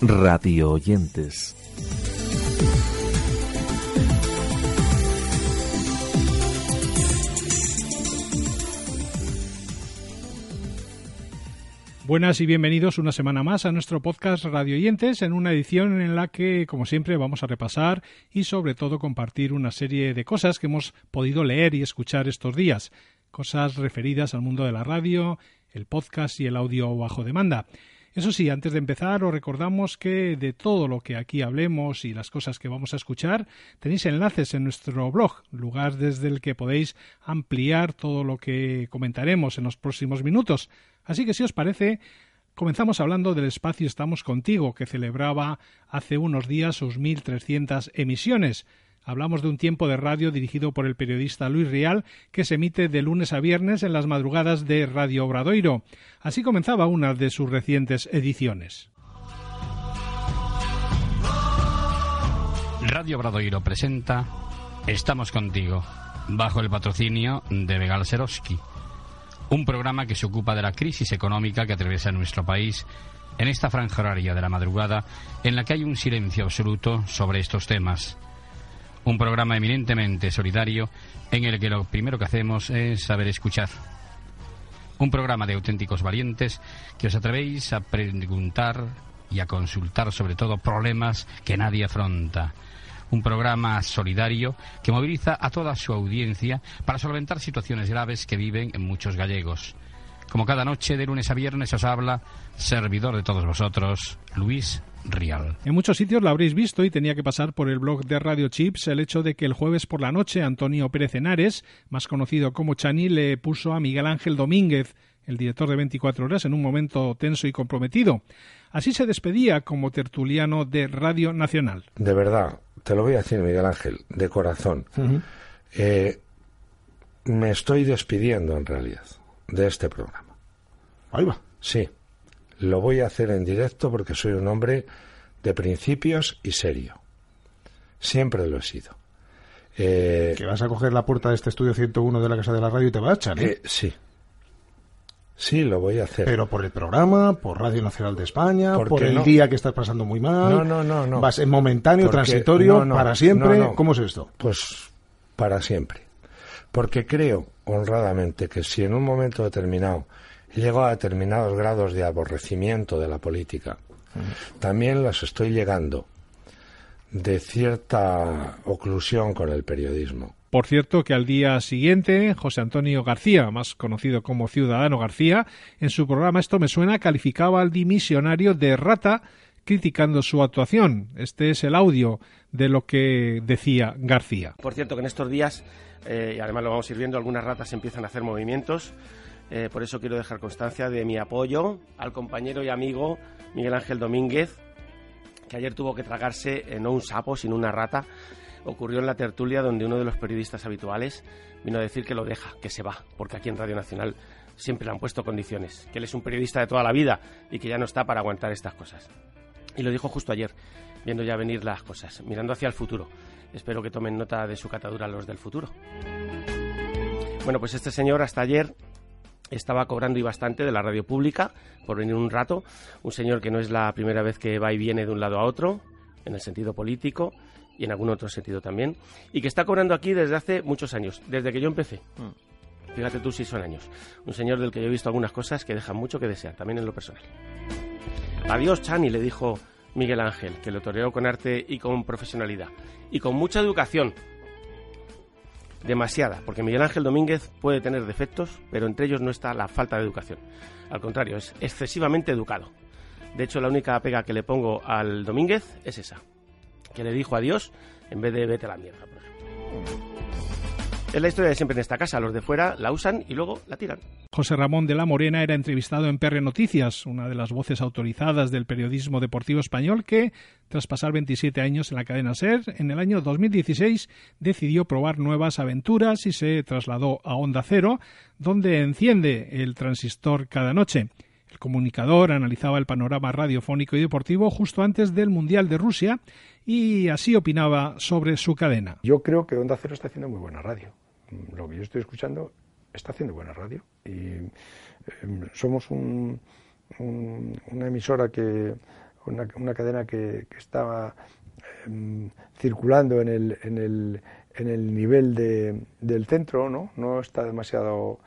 Radio oyentes. Buenas y bienvenidos una semana más a nuestro podcast Radio Oyentes, en una edición en la que, como siempre, vamos a repasar y sobre todo compartir una serie de cosas que hemos podido leer y escuchar estos días, cosas referidas al mundo de la radio, el podcast y el audio bajo demanda. Eso sí, antes de empezar os recordamos que de todo lo que aquí hablemos y las cosas que vamos a escuchar tenéis enlaces en nuestro blog, lugar desde el que podéis ampliar todo lo que comentaremos en los próximos minutos. Así que si os parece, comenzamos hablando del espacio Estamos contigo, que celebraba hace unos días sus 1.300 emisiones. Hablamos de un tiempo de radio dirigido por el periodista Luis Rial que se emite de lunes a viernes en las madrugadas de Radio Obradoiro. Así comenzaba una de sus recientes ediciones. Radio Obradoiro presenta Estamos contigo, bajo el patrocinio de Vegal Seroski, un programa que se ocupa de la crisis económica que atraviesa nuestro país en esta franja horaria de la madrugada en la que hay un silencio absoluto sobre estos temas un programa eminentemente solidario en el que lo primero que hacemos es saber escuchar. Un programa de auténticos valientes que os atrevéis a preguntar y a consultar sobre todo problemas que nadie afronta. Un programa solidario que moviliza a toda su audiencia para solventar situaciones graves que viven en muchos gallegos. Como cada noche, de lunes a viernes, os habla, servidor de todos vosotros, Luis Rial. En muchos sitios lo habréis visto y tenía que pasar por el blog de Radio Chips el hecho de que el jueves por la noche Antonio Pérez Henares, más conocido como Chani, le puso a Miguel Ángel Domínguez, el director de 24 horas, en un momento tenso y comprometido. Así se despedía como tertuliano de Radio Nacional. De verdad, te lo voy a decir, Miguel Ángel, de corazón. Eh, me estoy despidiendo, en realidad, de este programa. Ahí va. Sí. Lo voy a hacer en directo porque soy un hombre de principios y serio. Siempre lo he sido. Eh, que vas a coger la puerta de este estudio 101 de la Casa de la Radio y te vas a echar, ¿eh? ¿eh? sí. Sí, lo voy a hacer. Pero por el programa, por Radio Nacional de España, por el día que estás pasando muy mal. No, no, no. no. ¿Vas en momentáneo, transitorio, para siempre? ¿Cómo es esto? Pues para siempre. Porque creo, honradamente, que si en un momento determinado llego a determinados grados de aborrecimiento de la política. También las estoy llegando de cierta oclusión con el periodismo. Por cierto, que al día siguiente, José Antonio García, más conocido como Ciudadano García, en su programa Esto me suena, calificaba al dimisionario de rata criticando su actuación. Este es el audio de lo que decía García. Por cierto, que en estos días, eh, y además lo vamos a ir viendo, algunas ratas empiezan a hacer movimientos eh, por eso quiero dejar constancia de mi apoyo al compañero y amigo Miguel Ángel Domínguez, que ayer tuvo que tragarse eh, no un sapo, sino una rata. Ocurrió en la tertulia donde uno de los periodistas habituales vino a decir que lo deja, que se va, porque aquí en Radio Nacional siempre le han puesto condiciones, que él es un periodista de toda la vida y que ya no está para aguantar estas cosas. Y lo dijo justo ayer, viendo ya venir las cosas, mirando hacia el futuro. Espero que tomen nota de su catadura los del futuro. Bueno, pues este señor hasta ayer estaba cobrando y bastante de la radio pública por venir un rato, un señor que no es la primera vez que va y viene de un lado a otro, en el sentido político y en algún otro sentido también, y que está cobrando aquí desde hace muchos años, desde que yo empecé. Mm. Fíjate tú si son años. Un señor del que yo he visto algunas cosas que dejan mucho que desear, también en lo personal. Adiós, Chani, le dijo Miguel Ángel, que lo toreó con arte y con profesionalidad, y con mucha educación, demasiada, porque Miguel Ángel Domínguez puede tener defectos, pero entre ellos no está la falta de educación. Al contrario, es excesivamente educado. De hecho, la única pega que le pongo al Domínguez es esa, que le dijo adiós en vez de vete a la mierda, por ejemplo. Es la historia de siempre en esta casa. Los de fuera la usan y luego la tiran. José Ramón de la Morena era entrevistado en PR Noticias, una de las voces autorizadas del periodismo deportivo español que, tras pasar 27 años en la cadena SER, en el año 2016 decidió probar nuevas aventuras y se trasladó a Onda Cero, donde enciende el transistor cada noche. El comunicador analizaba el panorama radiofónico y deportivo justo antes del Mundial de Rusia y así opinaba sobre su cadena. Yo creo que Onda Cero está haciendo muy buena radio. Lo que yo estoy escuchando está haciendo buena radio. Y em, somos una emisora que, una, cadena que, que está em, circulando en el, en el, en el nivel de, del centro, ¿no? No está demasiado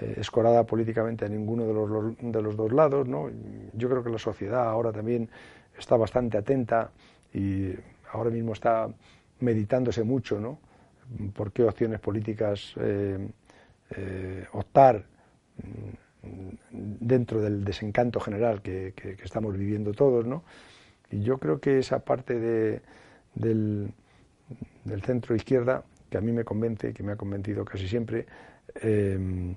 eh, escorada políticamente a ninguno de los, de los dos lados, ¿no? Yo creo que la sociedad ahora también está bastante atenta y ahora mismo está meditándose mucho, ¿no? Por qué opciones políticas eh, eh, optar mm, dentro del desencanto general que, estamos viviendo todos, ¿no? Y yo creo que esa parte de, del, del, centro izquierda, que a mí me convence, que me ha convencido casi siempre, eh,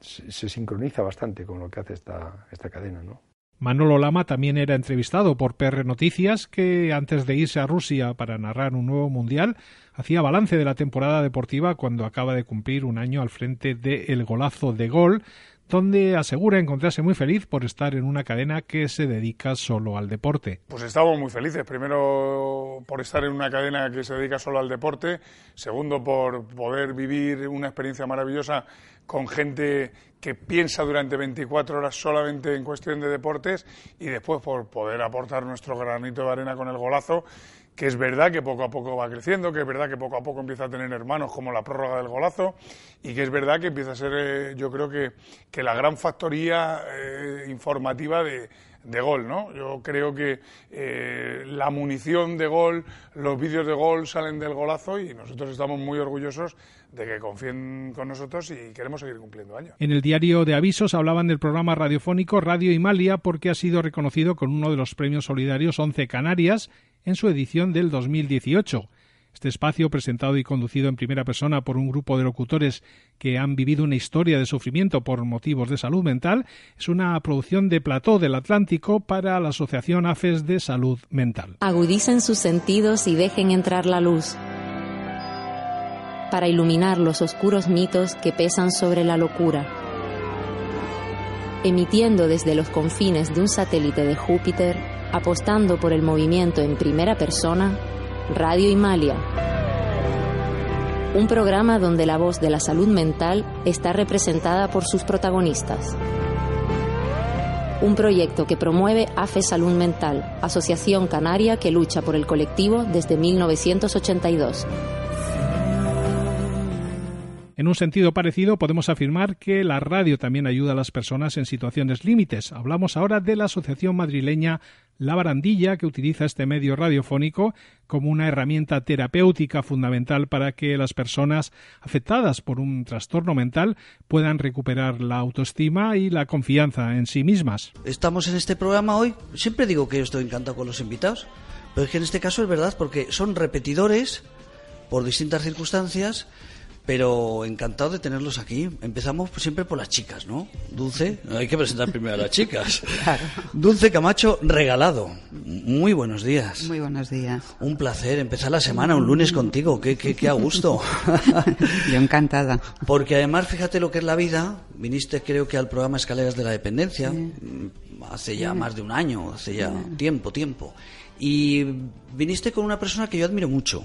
se, sincroniza bastante con lo que hace esta, esta cadena, ¿no? Manolo Lama también era entrevistado por PR Noticias, que antes de irse a Rusia para narrar un nuevo mundial, hacía balance de la temporada deportiva cuando acaba de cumplir un año al frente de El Golazo de Gol, donde asegura encontrarse muy feliz por estar en una cadena que se dedica solo al deporte. Pues estamos muy felices. Primero por estar en una cadena que se dedica solo al deporte. Segundo por poder vivir una experiencia maravillosa con gente que piensa durante 24 horas solamente en cuestión de deportes. Y después por poder aportar nuestro granito de arena con el golazo que es verdad que poco a poco va creciendo, que es verdad que poco a poco empieza a tener hermanos como la prórroga del golazo y que es verdad que empieza a ser, eh, yo creo que, que, la gran factoría eh, informativa de, de, gol, ¿no? Yo creo que eh, la munición de gol, los vídeos de gol salen del golazo y nosotros estamos muy orgullosos de que confíen con nosotros y queremos seguir cumpliendo años. En el diario de avisos hablaban del programa radiofónico Radio Imalia porque ha sido reconocido con uno de los premios solidarios 11 Canarias en su edición del 2018. Este espacio, presentado y conducido en primera persona por un grupo de locutores que han vivido una historia de sufrimiento por motivos de salud mental, es una producción de Plató del Atlántico para la Asociación AFES de Salud Mental. Agudicen sus sentidos y dejen entrar la luz para iluminar los oscuros mitos que pesan sobre la locura. Emitiendo desde los confines de un satélite de Júpiter, apostando por el movimiento en primera persona, Radio Imalia. Un programa donde la voz de la salud mental está representada por sus protagonistas. Un proyecto que promueve AFE Salud Mental, asociación canaria que lucha por el colectivo desde 1982. En un sentido parecido, podemos afirmar que la radio también ayuda a las personas en situaciones límites. Hablamos ahora de la Asociación Madrileña La Barandilla, que utiliza este medio radiofónico como una herramienta terapéutica fundamental para que las personas afectadas por un trastorno mental puedan recuperar la autoestima y la confianza en sí mismas. Estamos en este programa hoy. Siempre digo que estoy encantado con los invitados, pero es que en este caso es verdad porque son repetidores por distintas circunstancias pero encantado de tenerlos aquí. Empezamos siempre por las chicas, ¿no? Dulce, hay que presentar primero a las chicas. Dulce Camacho, regalado. Muy buenos días. Muy buenos días. Un placer empezar la semana, un lunes contigo. Qué, qué, qué a gusto. Yo encantada. Porque además, fíjate lo que es la vida. Viniste, creo que al programa Escaleras de la Dependencia. Hace ya más de un año, hace ya tiempo, tiempo. Y viniste con una persona que yo admiro mucho.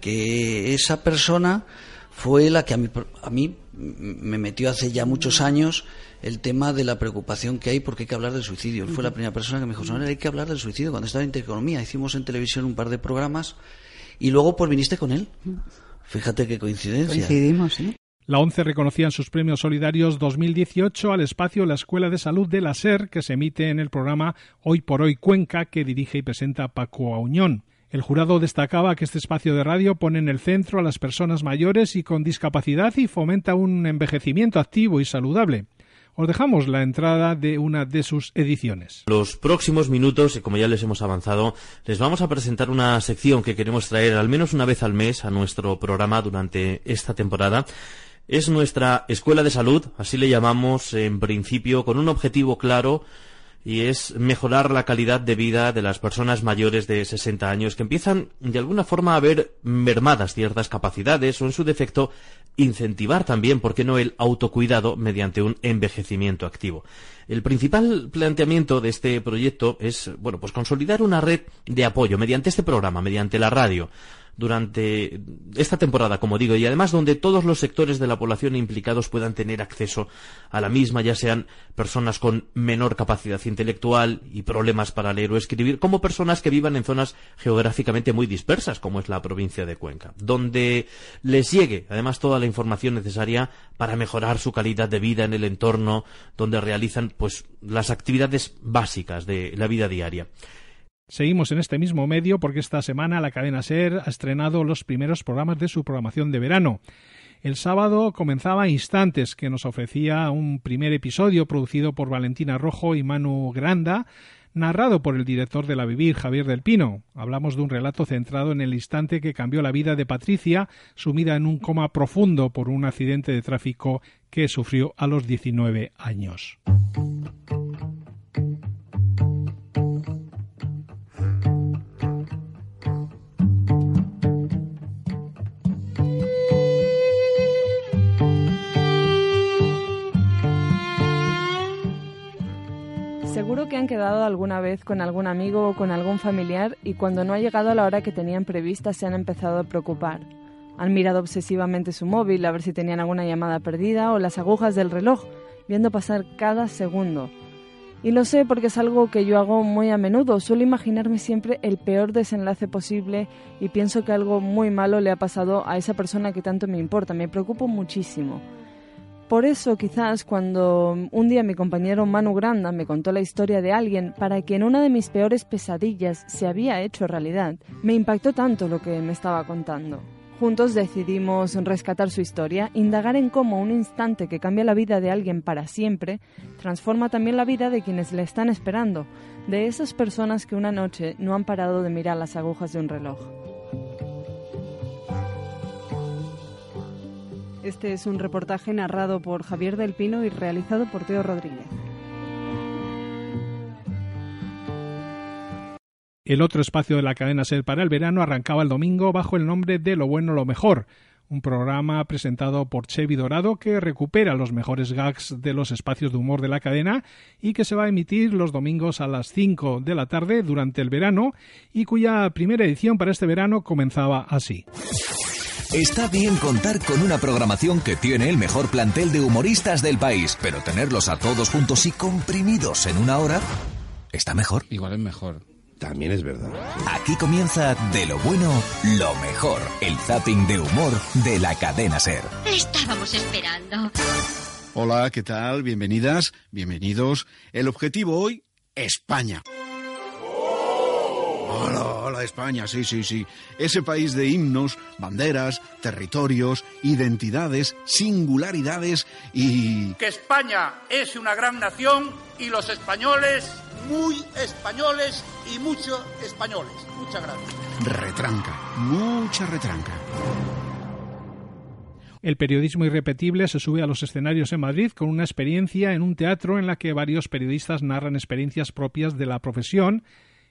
Que esa persona fue la que a mí, a mí me metió hace ya muchos años el tema de la preocupación que hay porque hay que hablar del suicidio. Él fue la primera persona que me dijo, hay que hablar del suicidio cuando estaba en Intereconomía. Hicimos en televisión un par de programas y luego pues viniste con él. Fíjate qué coincidencia. Coincidimos, ¿sí? La ONCE reconocía en sus premios solidarios 2018 al espacio La Escuela de Salud de la SER, que se emite en el programa Hoy por Hoy Cuenca, que dirige y presenta Paco Auñón. El jurado destacaba que este espacio de radio pone en el centro a las personas mayores y con discapacidad y fomenta un envejecimiento activo y saludable. Os dejamos la entrada de una de sus ediciones. Los próximos minutos, como ya les hemos avanzado, les vamos a presentar una sección que queremos traer al menos una vez al mes a nuestro programa durante esta temporada. Es nuestra escuela de salud, así le llamamos en principio, con un objetivo claro y es mejorar la calidad de vida de las personas mayores de 60 años que empiezan de alguna forma a ver mermadas ciertas capacidades o en su defecto incentivar también, ¿por qué no?, el autocuidado mediante un envejecimiento activo. El principal planteamiento de este proyecto es, bueno, pues consolidar una red de apoyo mediante este programa, mediante la radio, durante esta temporada, como digo, y además donde todos los sectores de la población implicados puedan tener acceso a la misma, ya sean personas con menor capacidad intelectual y problemas para leer o escribir, como personas que vivan en zonas geográficamente muy dispersas, como es la provincia de Cuenca, donde les llegue además toda la información necesaria para mejorar su calidad de vida en el entorno donde realizan pues las actividades básicas de la vida diaria. Seguimos en este mismo medio porque esta semana la cadena SER ha estrenado los primeros programas de su programación de verano. El sábado comenzaba Instantes, que nos ofrecía un primer episodio producido por Valentina Rojo y Manu Granda, narrado por el director de La Vivir, Javier del Pino. Hablamos de un relato centrado en el instante que cambió la vida de Patricia, sumida en un coma profundo por un accidente de tráfico que sufrió a los 19 años. Quedado alguna vez con algún amigo o con algún familiar y cuando no ha llegado a la hora que tenían prevista se han empezado a preocupar. Han mirado obsesivamente su móvil a ver si tenían alguna llamada perdida o las agujas del reloj, viendo pasar cada segundo. Y lo sé porque es algo que yo hago muy a menudo. Suelo imaginarme siempre el peor desenlace posible y pienso que algo muy malo le ha pasado a esa persona que tanto me importa. Me preocupo muchísimo. Por eso quizás cuando un día mi compañero Manu Granda me contó la historia de alguien para que en una de mis peores pesadillas se había hecho realidad, me impactó tanto lo que me estaba contando. Juntos decidimos rescatar su historia, indagar en cómo un instante que cambia la vida de alguien para siempre transforma también la vida de quienes le están esperando, de esas personas que una noche no han parado de mirar las agujas de un reloj. Este es un reportaje narrado por Javier del Pino y realizado por Teo Rodríguez. El otro espacio de la cadena SER para el verano arrancaba el domingo bajo el nombre de Lo bueno, lo mejor, un programa presentado por Chevy Dorado que recupera los mejores gags de los espacios de humor de la cadena y que se va a emitir los domingos a las 5 de la tarde durante el verano y cuya primera edición para este verano comenzaba así. Está bien contar con una programación que tiene el mejor plantel de humoristas del país, pero tenerlos a todos juntos y comprimidos en una hora está mejor. Igual es mejor. También es verdad. Aquí comienza De lo bueno, lo mejor. El zapping de humor de la cadena Ser. Estábamos esperando. Hola, ¿qué tal? Bienvenidas, bienvenidos. El objetivo hoy, España. España, sí, sí, sí. Ese país de himnos, banderas, territorios, identidades, singularidades y... Que España es una gran nación y los españoles muy españoles y muchos españoles. Muchas gracias. Retranca, mucha retranca. El periodismo irrepetible se sube a los escenarios en Madrid con una experiencia en un teatro en la que varios periodistas narran experiencias propias de la profesión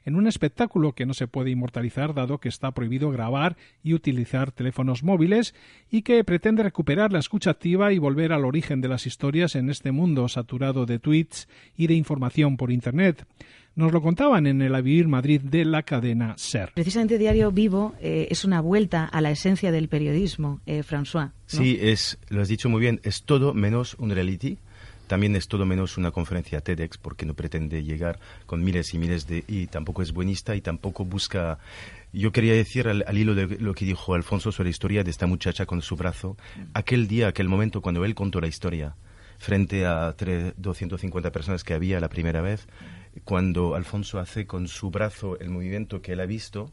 en un espectáculo que no se puede inmortalizar dado que está prohibido grabar y utilizar teléfonos móviles y que pretende recuperar la escucha activa y volver al origen de las historias en este mundo saturado de tweets y de información por Internet. Nos lo contaban en el A Vivir Madrid de la cadena SER. Precisamente Diario Vivo eh, es una vuelta a la esencia del periodismo, eh, François. Sí, es, lo has dicho muy bien, es todo menos un reality también es todo menos una conferencia TEDx porque no pretende llegar con miles y miles de... y tampoco es buenista y tampoco busca... Yo quería decir al, hilo de lo que dijo Alfonso sobre la historia de esta muchacha con su brazo, aquel día, aquel momento cuando él contó la historia frente a 250 personas que había la primera vez, cuando Alfonso hace con su brazo el movimiento que él ha visto,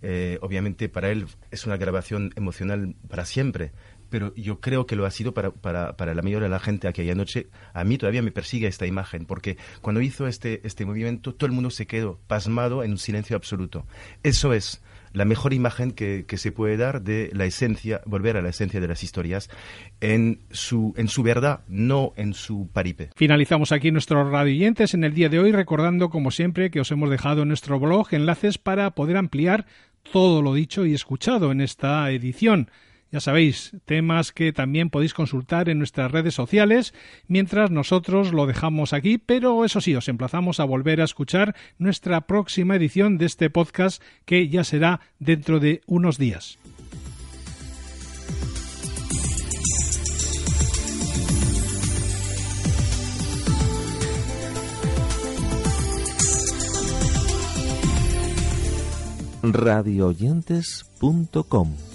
eh, obviamente para él es una grabación emocional para siempre, pero yo creo que lo ha sido para, para, para la mayoría de la gente aquella noche. A mí todavía me persigue esta imagen, porque cuando hizo este, este movimiento, todo el mundo se quedó pasmado en un silencio absoluto. Eso es la mejor imagen que, se puede dar de la esencia, volver a la esencia de las historias en su, en su verdad, no en su paripe. Finalizamos aquí nuestros radioyentes en el día de hoy, recordando, como siempre, que os hemos dejado en nuestro blog enlaces para poder ampliar todo lo dicho y escuchado en esta edición. Ya sabéis, temas que también podéis consultar en nuestras redes sociales, mientras nosotros lo dejamos aquí, pero eso sí, os emplazamos a volver a escuchar nuestra próxima edición de este podcast que ya será dentro de unos días. radioyentes.com